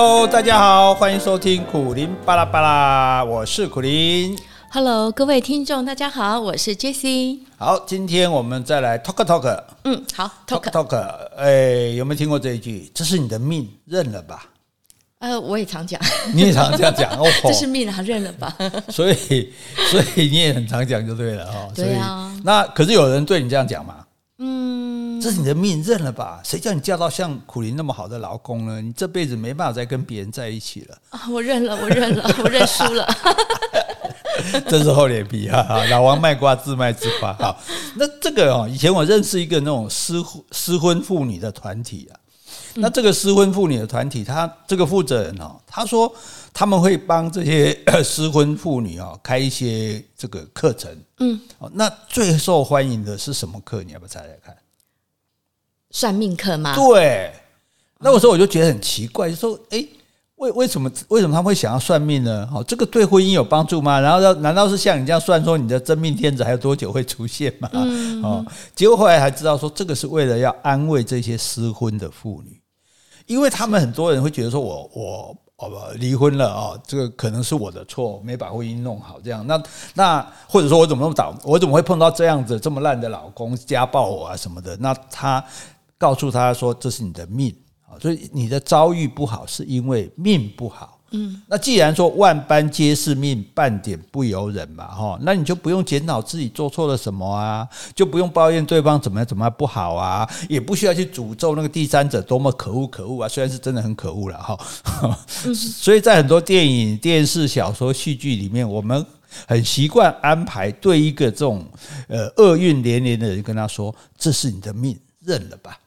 Hello，大家好，欢迎收听苦林巴拉巴拉，我是苦林。Hello，各位听众，大家好，我是 Jessie。好，今天我们再来 talk talk。嗯，好，talk talk。哎，有没有听过这一句？这是你的命，认了吧。呃，我也常讲，你也常这样讲 哦。这是命啊，认了吧。所以，所以你也很常讲就对了哈。对啊。那可是有人对你这样讲吗？嗯，这是你的命，认了吧。谁叫你嫁到像苦林那么好的老公呢？你这辈子没办法再跟别人在一起了。啊，我认了，我认了，我认输了。真是厚脸皮啊！老王卖瓜，自卖自夸。好，那这个哦，以前我认识一个那种失婚失婚妇女的团体啊。那这个失婚妇女的团体，他这个负责人哦，他说他们会帮这些 失婚妇女哦开一些这个课程。嗯，哦，那最受欢迎的是什么课？你要不要猜猜看？算命课吗？对。那个时候我就觉得很奇怪，就说哎。为为什么为什么他们会想要算命呢？哦，这个对婚姻有帮助吗？然后要难道是像你这样算说你的真命天子还有多久会出现吗？哦，结果后来才知道说这个是为了要安慰这些失婚的妇女，因为他们很多人会觉得说我我哦离婚了哦，这个可能是我的错，没把婚姻弄好这样。那那或者说我怎么那么倒，我怎么会碰到这样子这么烂的老公家暴我啊什么的？那他告诉他说这是你的命啊。所以你的遭遇不好，是因为命不好。嗯，那既然说万般皆是命，半点不由人嘛，哈，那你就不用检讨自己做错了什么啊，就不用抱怨对方怎么样怎么样不好啊，也不需要去诅咒那个第三者多么可恶可恶啊，虽然是真的很可恶了哈。所以在很多电影、电视、小说、戏剧里面，我们很习惯安排对一个这种呃厄运连连的人跟他说：“这是你的命，认了吧。”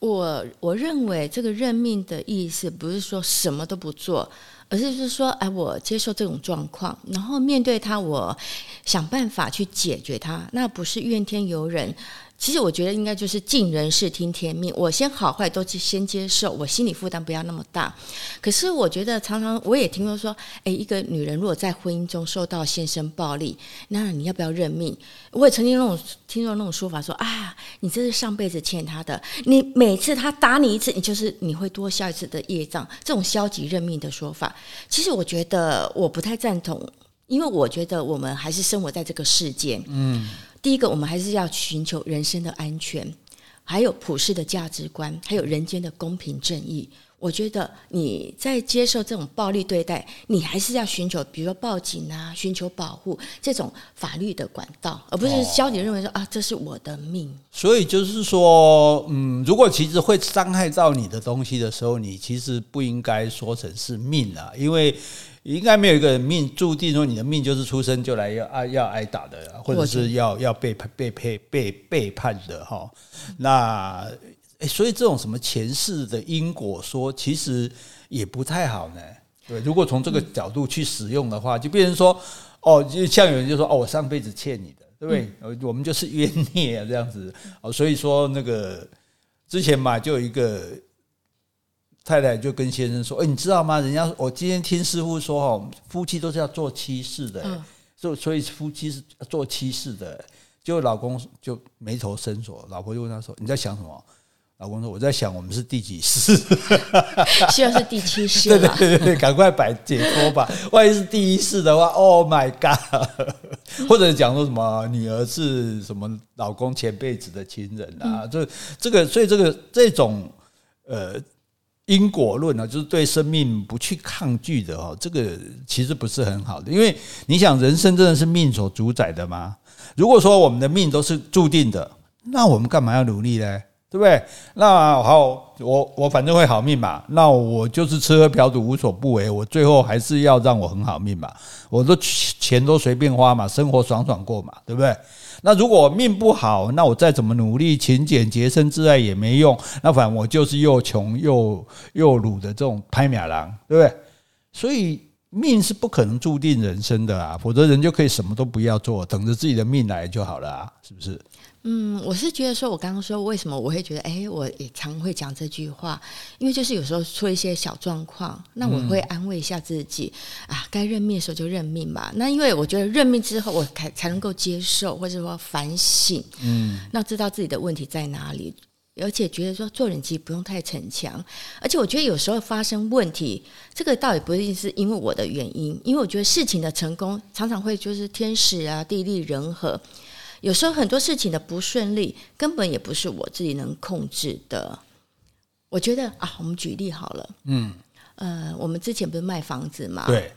我我认为这个任命的意思不是说什么都不做，而是是说，哎，我接受这种状况，然后面对它，我想办法去解决它，那不是怨天尤人。其实我觉得应该就是尽人事听天命，我先好坏都先接受，我心理负担不要那么大。可是我觉得常常我也听说说，诶，一个女人如果在婚姻中受到先生暴力，那你要不要认命？我也曾经那种听说那种说法说，啊，你这是上辈子欠他的，你每次他打你一次，你就是你会多消一次的业障。这种消极认命的说法，其实我觉得我不太赞同，因为我觉得我们还是生活在这个世间，嗯。第一个，我们还是要寻求人身的安全，还有普世的价值观，还有人间的公平正义。我觉得你在接受这种暴力对待，你还是要寻求，比如说报警啊，寻求保护这种法律的管道，而不是消极认为说啊，这是我的命。所以就是说，嗯，如果其实会伤害到你的东西的时候，你其实不应该说成是命啊，因为。应该没有一个人命注定说你的命就是出生就来要挨要挨打的，或者是要要被被被被背叛的哈。那所以这种什么前世的因果说，其实也不太好呢。对，如果从这个角度去使用的话，就变成说哦，就像有人就说哦，我上辈子欠你的，对不对？我们就是冤孽啊，这样子哦。所以说那个之前嘛，就有一个。太太就跟先生说：“哎，你知道吗？人家我今天听师傅说，哦，夫妻都是要做七世的，所所以夫妻是做七世的。结果老公就眉头深锁，老婆就问他说：‘你在想什么？’老公说：‘我在想我们是第几世，希望是第七世。’对对对对，赶快摆解脱吧！万一是第一世的话，Oh my God！或者讲说什么女儿是什么老公前辈子的亲人啊？这这个，所以这个这种呃。”因果论呢，就是对生命不去抗拒的哦，这个其实不是很好的，因为你想，人生真的是命所主宰的吗？如果说我们的命都是注定的，那我们干嘛要努力呢？对不对？那好，我我反正会好命嘛，那我就是吃喝嫖赌无所不为，我最后还是要让我很好命嘛，我都钱都随便花嘛，生活爽爽过嘛，对不对？那如果命不好，那我再怎么努力勤俭洁身自爱也没用。那反正我就是又穷又又鲁的这种拍马郎，对不对？所以命是不可能注定人生的啊，否则人就可以什么都不要做，等着自己的命来就好了啊，是不是？嗯，我是觉得说，我刚刚说为什么我会觉得，哎，我也常会讲这句话，因为就是有时候出一些小状况，那我会安慰一下自己，嗯、啊，该认命的时候就认命吧。那因为我觉得认命之后，我才才能够接受，或者说反省，嗯，那知道自己的问题在哪里。而且觉得说做人其实不用太逞强，而且我觉得有时候发生问题，这个倒也不一定是因为我的原因，因为我觉得事情的成功常常会就是天时啊、地利人和，有时候很多事情的不顺利根本也不是我自己能控制的。我觉得啊，我们举例好了，嗯，呃，我们之前不是卖房子嘛，对。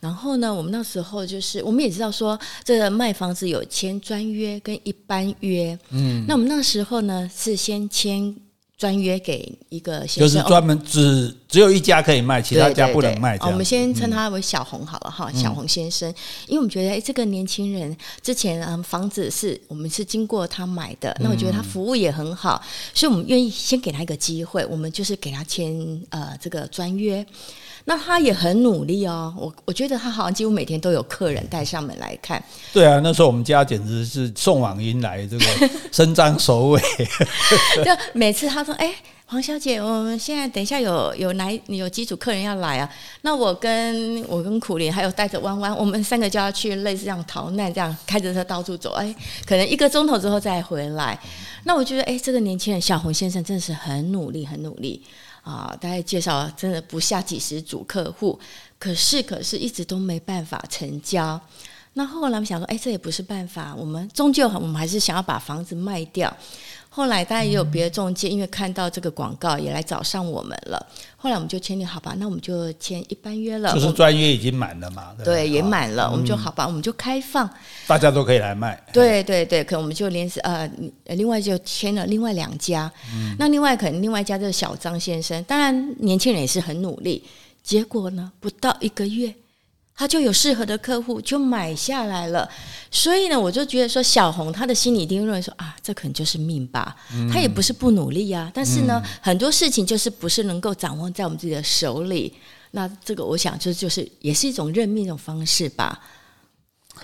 然后呢，我们那时候就是，我们也知道说，这个卖房子有签专约跟一般约。嗯，那我们那时候呢，是先签专约给一个先生，就是专门只、哦、只有一家可以卖，其他家不能卖。我们先称他为小红好了哈，嗯、小红先生，因为我们觉得，哎，这个年轻人之前嗯房子是我们是经过他买的，那我觉得他服务也很好，所以我们愿意先给他一个机会，我们就是给他签呃这个专约。那他也很努力哦，我我觉得他好像几乎每天都有客人带上门来看。对啊，那时候我们家简直是送往迎来，这个 伸张首尾。就每次他说：“哎，黄小姐，我们现在等一下有有来有几组客人要来啊，那我跟我跟苦莲还有带着弯弯，我们三个就要去类似这样逃难，这样开着车到处走。哎，可能一个钟头之后再回来。那我觉得，哎，这个年轻人小红先生真的是很努力，很努力。”啊，大概介绍真的不下几十组客户，可是可是一直都没办法成交。那后来我们想说，哎，这也不是办法，我们终究我们还是想要把房子卖掉。后来大家也有别的中介，因为看到这个广告也来找上我们了。后来我们就签订好吧，那我们就签一般约了。就是专约已经满了嘛？对，对，也满了，我们就好吧，我们就开放，大家都可以来卖。对对对，可能我们就连呃，另外就签了另外两家。嗯，那另外可能另外一家就是小张先生，当然年轻人也是很努力。结果呢，不到一个月。他就有适合的客户就买下来了，所以呢，我就觉得说小红她的心里一定认为说啊，这可能就是命吧。她也不是不努力啊，但是呢，很多事情就是不是能够掌握在我们自己的手里。那这个我想就就是也是一种认命一种方式吧。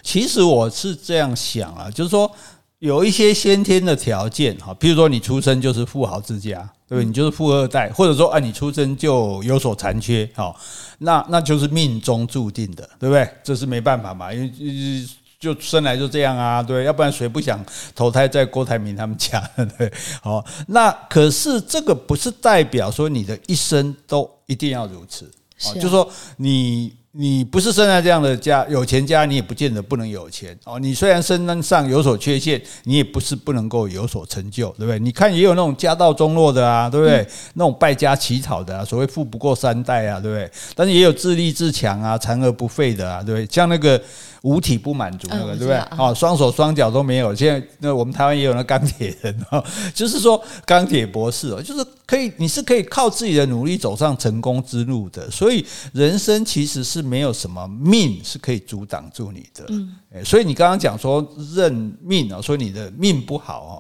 其实我是这样想啊，就是说有一些先天的条件哈，比如说你出生就是富豪之家。对，你就是富二代，或者说，啊，你出生就有所残缺，好，那那就是命中注定的，对不对？这是没办法嘛，因为就生来就这样啊，对，要不然谁不想投胎在郭台铭他们家，对，好，那可是这个不是代表说你的一生都一定要如此，啊，就是说你。你不是生在这样的家，有钱家，你也不见得不能有钱哦。你虽然身上有所缺陷，你也不是不能够有所成就，对不对？你看也有那种家道中落的啊，对不对？那种败家乞讨的啊，所谓富不过三代啊，对不对？但是也有自立自强啊，残而不废的啊，对不对？像那个。五体不满足那个，对不对？哦，双手双脚都没有。现在那我们台湾也有那钢铁人哦，就是说钢铁博士哦，就是可以，你是可以靠自己的努力走上成功之路的。所以人生其实是没有什么命是可以阻挡住你的。嗯，所以你刚刚讲说认命啊，说你的命不好哦，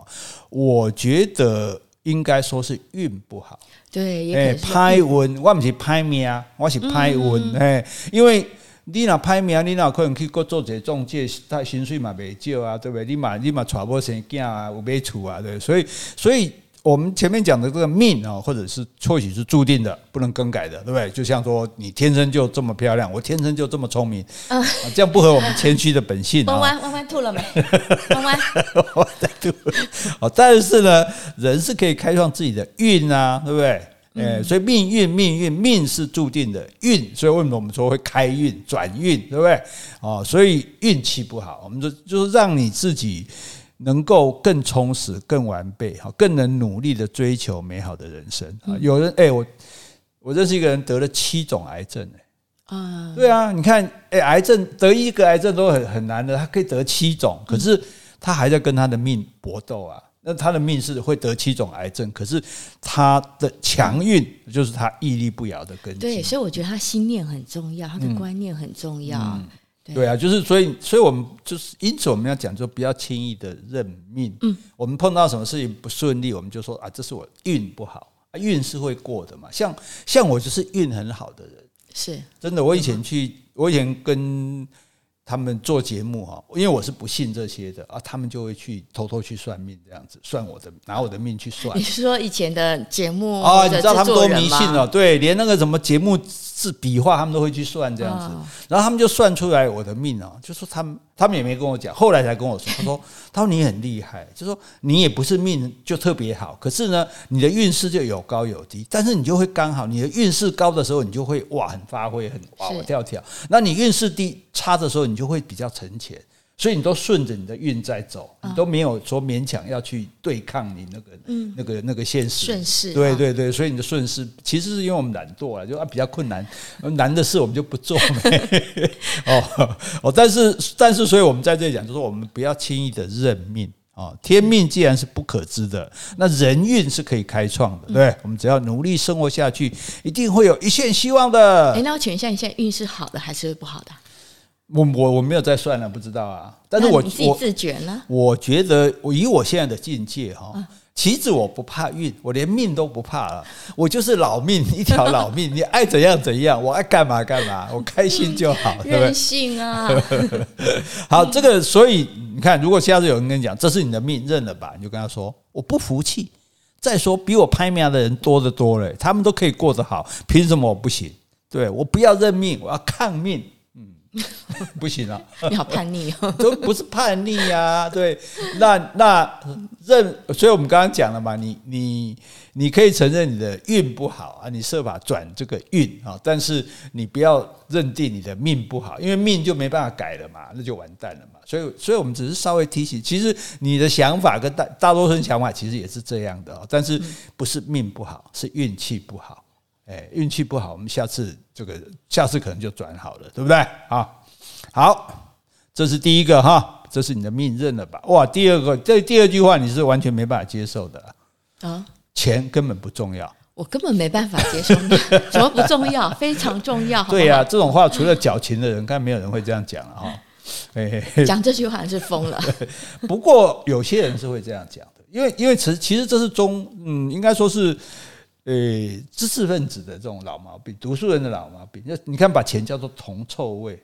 我觉得应该说是运不好。对，哎，拍运，我不是拍命，我是拍运。哎，因为。你若歹命，你若可能去过做这中介，他薪水嘛袂少啊，对不对？你嘛你嘛娶某生囝啊，有买厝啊，对。所以，所以我们前面讲的这个命啊，或者是或许是注定的，不能更改的，对不对？就像说你天生就这么漂亮，我天生就这么聪明，嗯，这样不合我们谦虚的本性。弯弯弯弯吐了没？弯弯，我在吐。哦，但是呢，人是可以开创自己的运啊，对不对？哎，所以命运，命运，命是注定的运，所以为什么我们说会开运、转运，对不对？哦，所以运气不好，我们就就是让你自己能够更充实、更完备，哈，更能努力的追求美好的人生啊。有人哎，我我认识一个人得了七种癌症，哎，啊，对啊，你看，哎，癌症得一个癌症都很很难的，他可以得七种，可是他还在跟他的命搏斗啊。那他的命是会得七种癌症，可是他的强运就是他屹立不摇的根基。对，所以我觉得他心念很重要，他的观念很重要。嗯嗯、对，啊，就是所以，所以我们就是因此我们要讲，就不要轻易的认命。嗯，我们碰到什么事情不顺利，我们就说啊，这是我运不好，啊运是会过的嘛。像像我就是运很好的人，是真的。我以前去，我以前跟。他们做节目哈，因为我是不信这些的啊，他们就会去偷偷去算命，这样子算我的，拿我的命去算。你是说以前的节目啊？你知道他们多迷信哦？对，连那个什么节目是笔画，他们都会去算这样子。然后他们就算出来我的命哦，就说他们他们也没跟我讲，后来才跟我说，他说他说你很厉害，就说你也不是命就特别好，可是呢，你的运势就有高有低，但是你就会刚好，你的运势高的时候，你就会哇很发挥，很哇哇跳跳，那你运势低差的时候，你就会比较沉潜。所以你都顺着你的运在走，你都没有说勉强要去对抗你那个、嗯、那个、那个现实。顺势，对对对，所以你的顺势其实是因为我们懒惰了，就啊比较困难，难的事我们就不做。哦哦，但是但是，所以我们在这里讲，就是说我们不要轻易的认命啊。天命既然是不可知的，那人运是可以开创的，对，我们只要努力生活下去，一定会有一线希望的。哎，那我请问一下，你现在运势好的还是不好的？我我我没有再算了，不知道啊。但是我你自己自觉呢？我觉得我以我现在的境界哈，其实我不怕运，我连命都不怕了。我就是老命一条老命，你爱怎样怎样，我爱干嘛干嘛，我开心就好，对不对？任性啊！好，这个所以你看，如果下次有人跟你讲这是你的命，认了吧，你就跟他说我不服气。再说比我拍命的人多得多了，他们都可以过得好，凭什么我不行？对，我不要认命，我要抗命。不行啊！你好叛逆哦，都不是叛逆啊。对，那那认，所以我们刚刚讲了嘛，你你你可以承认你的运不好啊，你设法转这个运啊，但是你不要认定你的命不好，因为命就没办法改了嘛，那就完蛋了嘛。所以，所以我们只是稍微提醒，其实你的想法跟大大多数人想法其实也是这样的，但是不是命不好，是运气不好。哎，运气不好，我们下次这个下次可能就转好了，对不对？啊，好，这是第一个哈，这是你的命认了吧？哇，第二个这第二句话你是完全没办法接受的啊，钱根本不重要，我根本没办法接受，什么不重要？非常重要。对呀，这种话除了矫情的人，看没有人会这样讲了哈。哎，讲这句话是疯了。不过有些人是会这样讲的，因为因为其实其实这是中嗯，应该说是。诶，知识分子的这种老毛病，读书人的老毛病，就你看，把钱叫做铜臭味，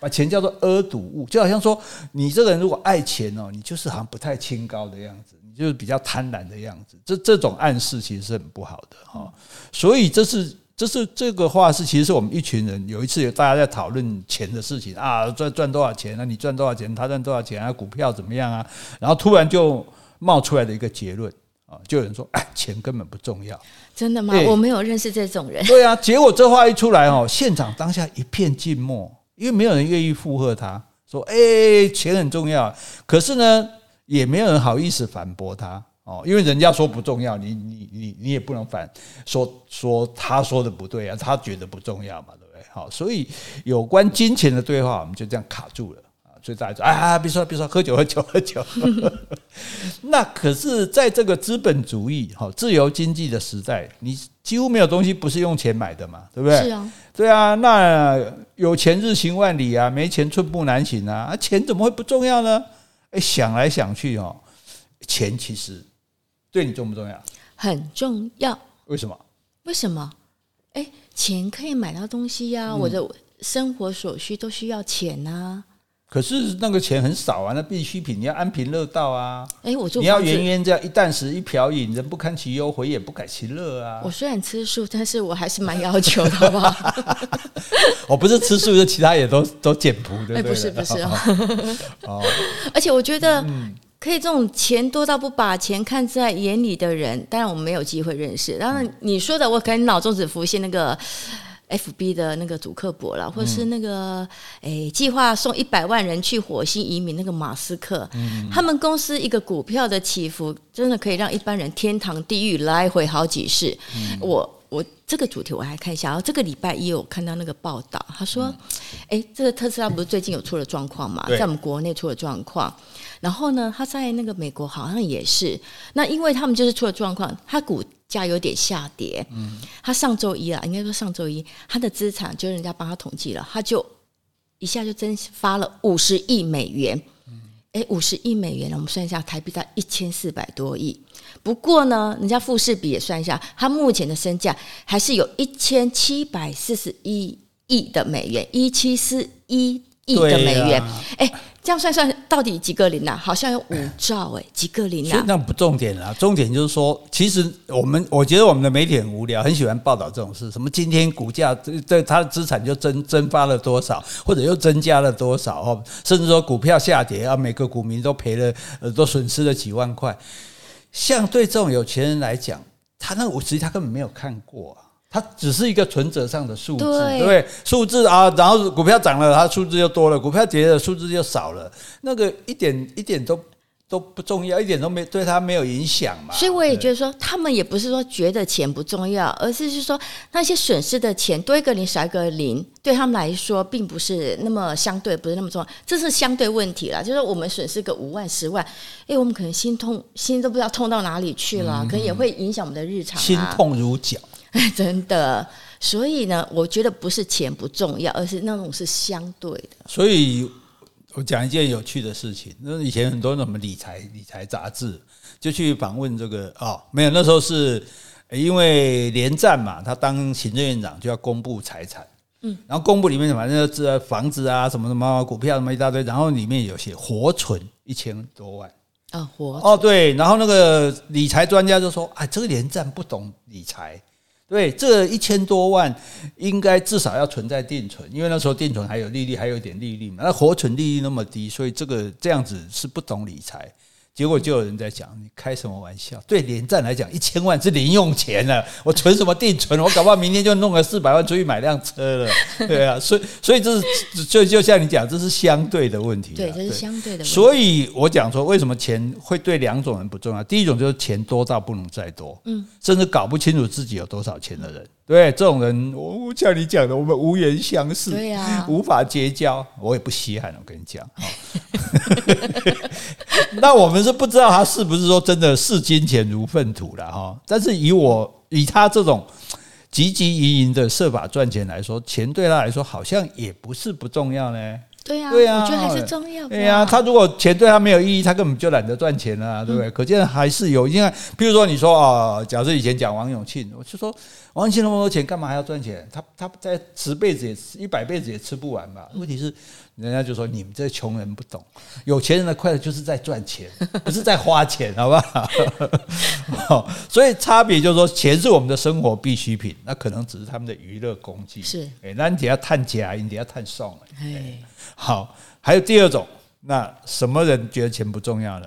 把钱叫做阿堵物，就好像说，你这个人如果爱钱哦，你就是好像不太清高的样子，你就是比较贪婪的样子，这这种暗示其实是很不好的哈。所以这是这是这个话是，其实是我们一群人有一次有大家在讨论钱的事情啊，赚赚多少钱啊，你赚多少钱，他赚多少钱啊，股票怎么样啊，然后突然就冒出来的一个结论。啊，就有人说，哎，钱根本不重要，真的吗？我没有认识这种人。对啊，结果这话一出来哦，现场当下一片静默，因为没有人愿意附和他，说，哎，钱很重要。可是呢，也没有人好意思反驳他哦，因为人家说不重要，你你你你也不能反说说他说的不对啊，他觉得不重要嘛，对不对？好，所以有关金钱的对话，我们就这样卡住了。所以大家说啊，别说别说，喝酒喝酒喝酒。那可是，在这个资本主义、哈自由经济的时代，你几乎没有东西不是用钱买的嘛，对不对？是啊，对啊。那有钱日行万里啊，没钱寸步难行啊。啊，钱怎么会不重要呢？哎，想来想去哦，钱其实对你重不重要？很重要。为什么？为什么？哎，钱可以买到东西呀，我的生活所需都需要钱啊。可是那个钱很少啊，那必需品你要安贫乐道啊！哎，我就你要圆圆这样一簞食一瓢饮，人不堪其忧，回也不改其乐啊！我虽然吃素，但是我还是蛮要求的，好不好？我 不是吃素，就其他也都都简朴，对不对？不是不是哦。哦，而且我觉得，可以这种钱多到不把钱看在眼里的人，当然我们没有机会认识。当然你说的，我可能脑中只浮现那个。F B 的那个祖克伯了，或是那个诶，计划送一百万人去火星移民那个马斯克，他们公司一个股票的起伏，真的可以让一般人天堂地狱来回好几世。我我这个主题我还看一下，然后这个礼拜一我看到那个报道，他说，诶，这个特斯拉不是最近有出了状况嘛，在我们国内出了状况，然后呢，他在那个美国好像也是，那因为他们就是出了状况，他股。价有点下跌，嗯，他上周一啊，应该说上周一，他的资产就人家帮他统计了，他就一下就蒸发了五十亿美元，哎，五十亿美元呢，我们算一下，台币在一千四百多亿。不过呢，人家富士比也算一下，他目前的身价还是有一千七百四十一亿的美元，一七四一亿的美元，哎、啊，这样算算到底几个零啊？好像有五兆哎、欸，几个零啊？那不重点啊，重点就是说，其实我们我觉得我们的媒体很无聊，很喜欢报道这种事，什么今天股价这这它的资产就增增发了多少，或者又增加了多少哦，甚至说股票下跌啊，每个股民都赔了呃，都损失了几万块。像对这种有钱人来讲，他那我实他根本没有看过啊。它只是一个存折上的数字，对不对？数字啊，然后股票涨了，它数字就多了；股票跌了，数字就少了。那个一点一点都都不重要，一点都没对它没有影响嘛。所以我也觉得说，他们也不是说觉得钱不重要，而是是说那些损失的钱多一个零少一个零，对他们来说并不是那么相对，不是那么重要。这是相对问题了，就是我们损失个五万、十万，哎，我们可能心痛，心都不知道痛到哪里去了，嗯、可能也会影响我们的日常、啊，心痛如绞。真的，所以呢，我觉得不是钱不重要，而是那种是相对的。所以我讲一件有趣的事情，那以前很多什么理财理财杂志就去访问这个哦，没有，那时候是因为连战嘛，他当行政院长就要公布财产，嗯，然后公布里面反正这房子啊什么什么股票什么一大堆，然后里面有些活存一千多万。啊，活哦对，然后那个理财专家就说，哎，这个连战不懂理财。对，这一千多万应该至少要存在定存，因为那时候定存还有利率，还有点利率嘛。那活存利率那么低，所以这个这样子是不懂理财。结果就有人在讲，你开什么玩笑？对连战来讲，一千万是零用钱了，我存什么定存？我搞不好明天就弄个四百万出去买辆车了。对啊，所以所以这是就就像你讲，这是相对的问题。对，这是相对的问题。所以我讲说，为什么钱会对两种人不重要？第一种就是钱多到不能再多，嗯，甚至搞不清楚自己有多少钱的人。对，这种人，我像你讲的，我们无缘相识，对呀，无法结交，我也不稀罕。我跟你讲，那我们是不知道他是不是说真的视金钱如粪土了哈。但是以我以他这种汲汲营营的设法赚钱来说，钱对他来说好像也不是不重要呢。对呀，对呀，我觉得还是重要。对呀，他如果钱对他没有意义，他根本就懒得赚钱了，对不对？可见还是有，因为比如说你说啊，假设以前讲王永庆，我就说。王庆那么多钱，干嘛还要赚钱？他他在十辈子也吃一百辈子也吃不完吧？问题是，人家就说你们这穷人不懂，有钱人的快乐就是在赚钱，不是在花钱，好不好？所以差别就是说，钱是我们的生活必需品，那可能只是他们的娱乐工具。是，哎，那你得要探假，你得要探送。哎，好，还有第二种，那什么人觉得钱不重要呢？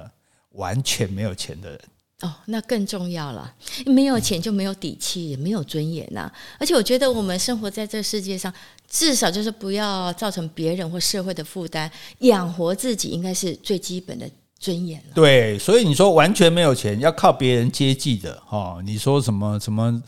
完全没有钱的人。哦，那更重要了。没有钱就没有底气，也没有尊严呐。而且我觉得我们生活在这世界上，至少就是不要造成别人或社会的负担，养活自己应该是最基本的尊严了。对，所以你说完全没有钱，要靠别人接济的哈？你说什么什么？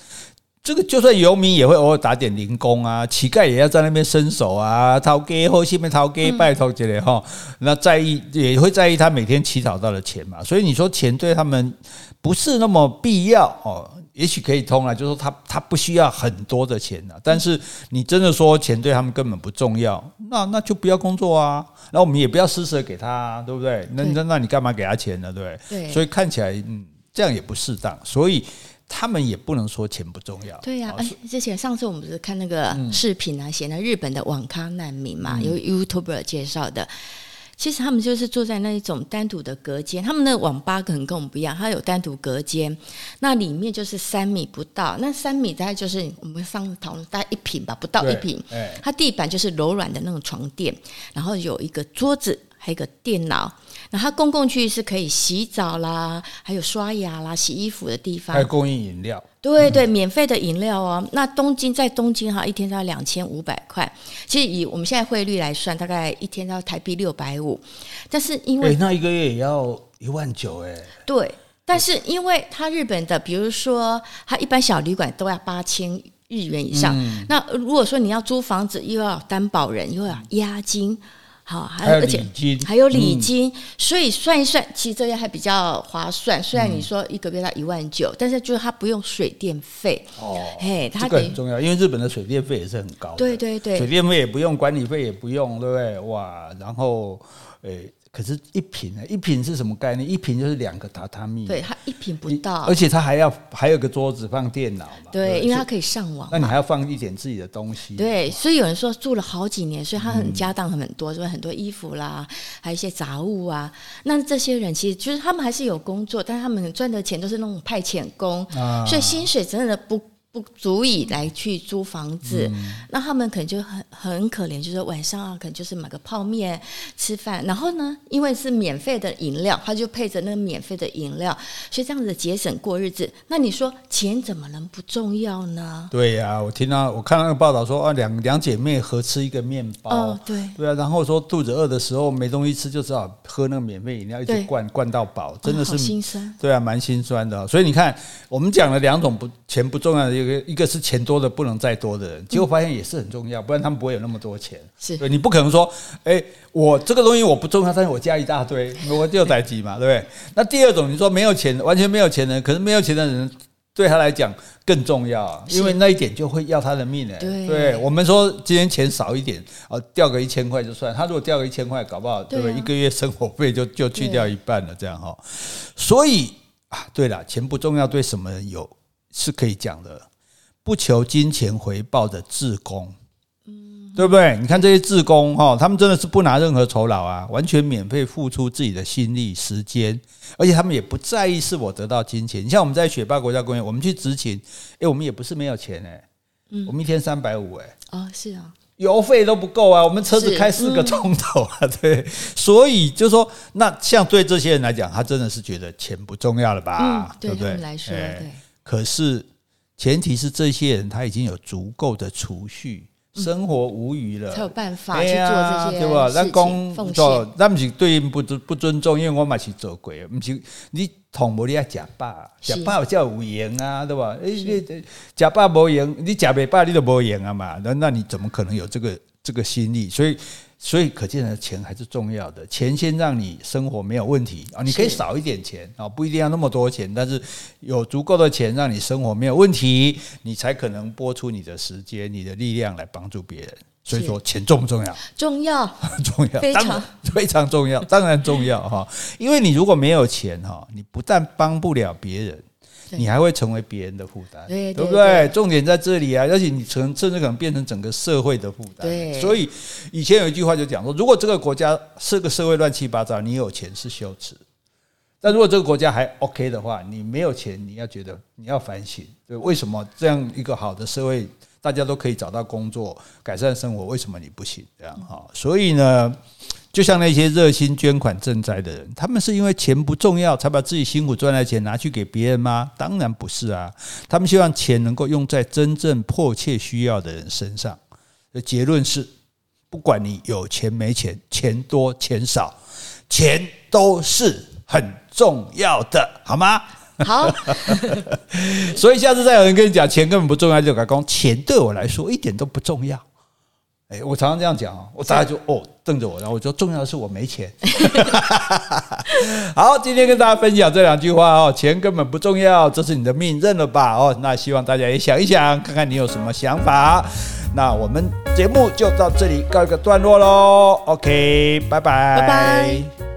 这个就算游民也会偶尔打点零工啊，乞丐也要在那边伸手啊，掏给或下面掏给拜托之类哈。那在意也会在意他每天乞讨到的钱嘛。所以你说钱对他们不是那么必要哦，也许可以通啊，就是说他他不需要很多的钱啊。但是你真的说钱对他们根本不重要，那那就不要工作啊，那我们也不要施舍给他啊，对不对？那那那你干嘛给他钱呢？对不对？所以看起来嗯，这样也不适当，所以。他们也不能说钱不重要。对呀、啊，而之前上次我们不是看那个视频啊，写那日本的网咖难民嘛，由 YouTuber 介绍的。其实他们就是坐在那一种单独的隔间，他们的网吧可能跟我们不一样，它有单独隔间，那里面就是三米不到，那三米大概就是我们上次讨论大概一平吧，不到一平。它地板就是柔软的那种床垫，然后有一个桌子，还有一个电脑。然后它公共区域是可以洗澡啦，还有刷牙啦、洗衣服的地方，还有供应饮料。对对，免费的饮料哦。那东京在东京哈，一天要两千五百块。其实以我们现在汇率来算，大概一天要台币六百五。但是因为那一个月也要一万九哎。对，但是因为它日本的，比如说它一般小旅馆都要八千日元以上。嗯、那如果说你要租房子，又要担保人，又要押金。好，还有而且还有礼金，所以算一算，其实这样还比较划算。虽然你说一个月要一万九，但是就是它不用水电费哦，嘿，这个很重要，因为日本的水电费也是很高。对对对，水电费也不用，管理费也不用，对不对？哇，然后诶。可是，一坪呢？一坪是什么概念？一坪就是两个榻榻米。对，它一坪不到，而且它还要还有个桌子放电脑嘛。对，对因为它可以上网。那你还要放一点自己的东西。对，所以有人说住了好几年，所以他很家当很多，所以很多衣服啦，还有一些杂物啊。那这些人其实就是他们还是有工作，但是他们赚的钱都是那种派遣工，啊、所以薪水真的不。不足以来去租房子，嗯、那他们可能就很很可怜，就是晚上啊，可能就是买个泡面吃饭，然后呢，因为是免费的饮料，他就配着那个免费的饮料，所以这样子节省过日子。那你说钱怎么能不重要呢？对呀、啊，我听到我看到那个报道说啊，两两姐妹合吃一个面包，哦、对对啊，然后说肚子饿的时候没东西吃，就只好喝那个免费饮料，一直灌灌到饱，真的是、哦、心酸。对啊，蛮心酸的。所以你看，我们讲了两种不钱不重要的一个。一个是钱多的不能再多的人，结果发现也是很重要，不然他们不会有那么多钱。是对，你不可能说，哎，我这个东西我不重要，但是我加一大堆，我就宅急嘛，对不对？那第二种，你说没有钱，完全没有钱的人，可是没有钱的人对他来讲更重要，因为那一点就会要他的命。哎，对，我们说今天钱少一点，哦，掉个一千块就算。他如果掉个一千块，搞不好对不对？一个月生活费就就去掉一半了，这样哈。所以啊，对了，钱不重要，对什么人有是可以讲的。不求金钱回报的志工，嗯，对不对？你看这些志工哈，他们真的是不拿任何酬劳啊，完全免费付出自己的心力、时间，而且他们也不在意是否得到金钱。你像我们在雪霸国家公园，我们去执勤，诶，我们也不是没有钱哎，嗯，我们一天三百五哎，哦，是啊，油费都不够啊，我们车子开四个钟头啊，对，所以就说，那像对这些人来讲，他真的是觉得钱不重要了吧？对不对？来说，对，可是。前提是这些人他已经有足够的储蓄，生活无余了，才有办法去做这些，对吧？那公做，那不是对不不尊重，因为我嘛是做过，不是你同无你要吃饱，吃饱有叫有闲啊，对吧？诶，你吃饱无闲，你吃不饱你都无闲啊嘛，那那你怎么可能有这个这个心力？所以。所以可见的钱还是重要的，钱先让你生活没有问题啊，你可以少一点钱啊，不一定要那么多钱，但是有足够的钱让你生活没有问题，你才可能拨出你的时间、你的力量来帮助别人。所以说，钱重不重要？重要，重要，非常非常重要，当然重要哈。因为你如果没有钱哈，你不但帮不了别人。你还会成为别人的负担，对，不对？重点在这里啊！而且你成甚至可能变成整个社会的负担。对，所以以前有一句话就讲说：如果这个国家是个社会乱七八糟，你有钱是羞耻；但如果这个国家还 OK 的话，你没有钱，你要觉得你要反省，对，为什么这样一个好的社会，大家都可以找到工作、改善生活，为什么你不行？这样哈，所以呢。就像那些热心捐款赈灾的人，他们是因为钱不重要才把自己辛苦赚来的钱拿去给别人吗？当然不是啊！他们希望钱能够用在真正迫切需要的人身上。的结论是，不管你有钱没钱，钱多钱少，钱都是很重要的，好吗？好。所以下次再有人跟你讲钱根本不重要，就改讲钱对我来说一点都不重要。哎，我常常这样讲啊，我大家就哦瞪着我，然后我说重要的是我没钱。好，今天跟大家分享这两句话哦，钱根本不重要，这是你的命，认了吧哦。那希望大家也想一想，看看你有什么想法。那我们节目就到这里告一个段落喽。OK，拜拜，拜拜。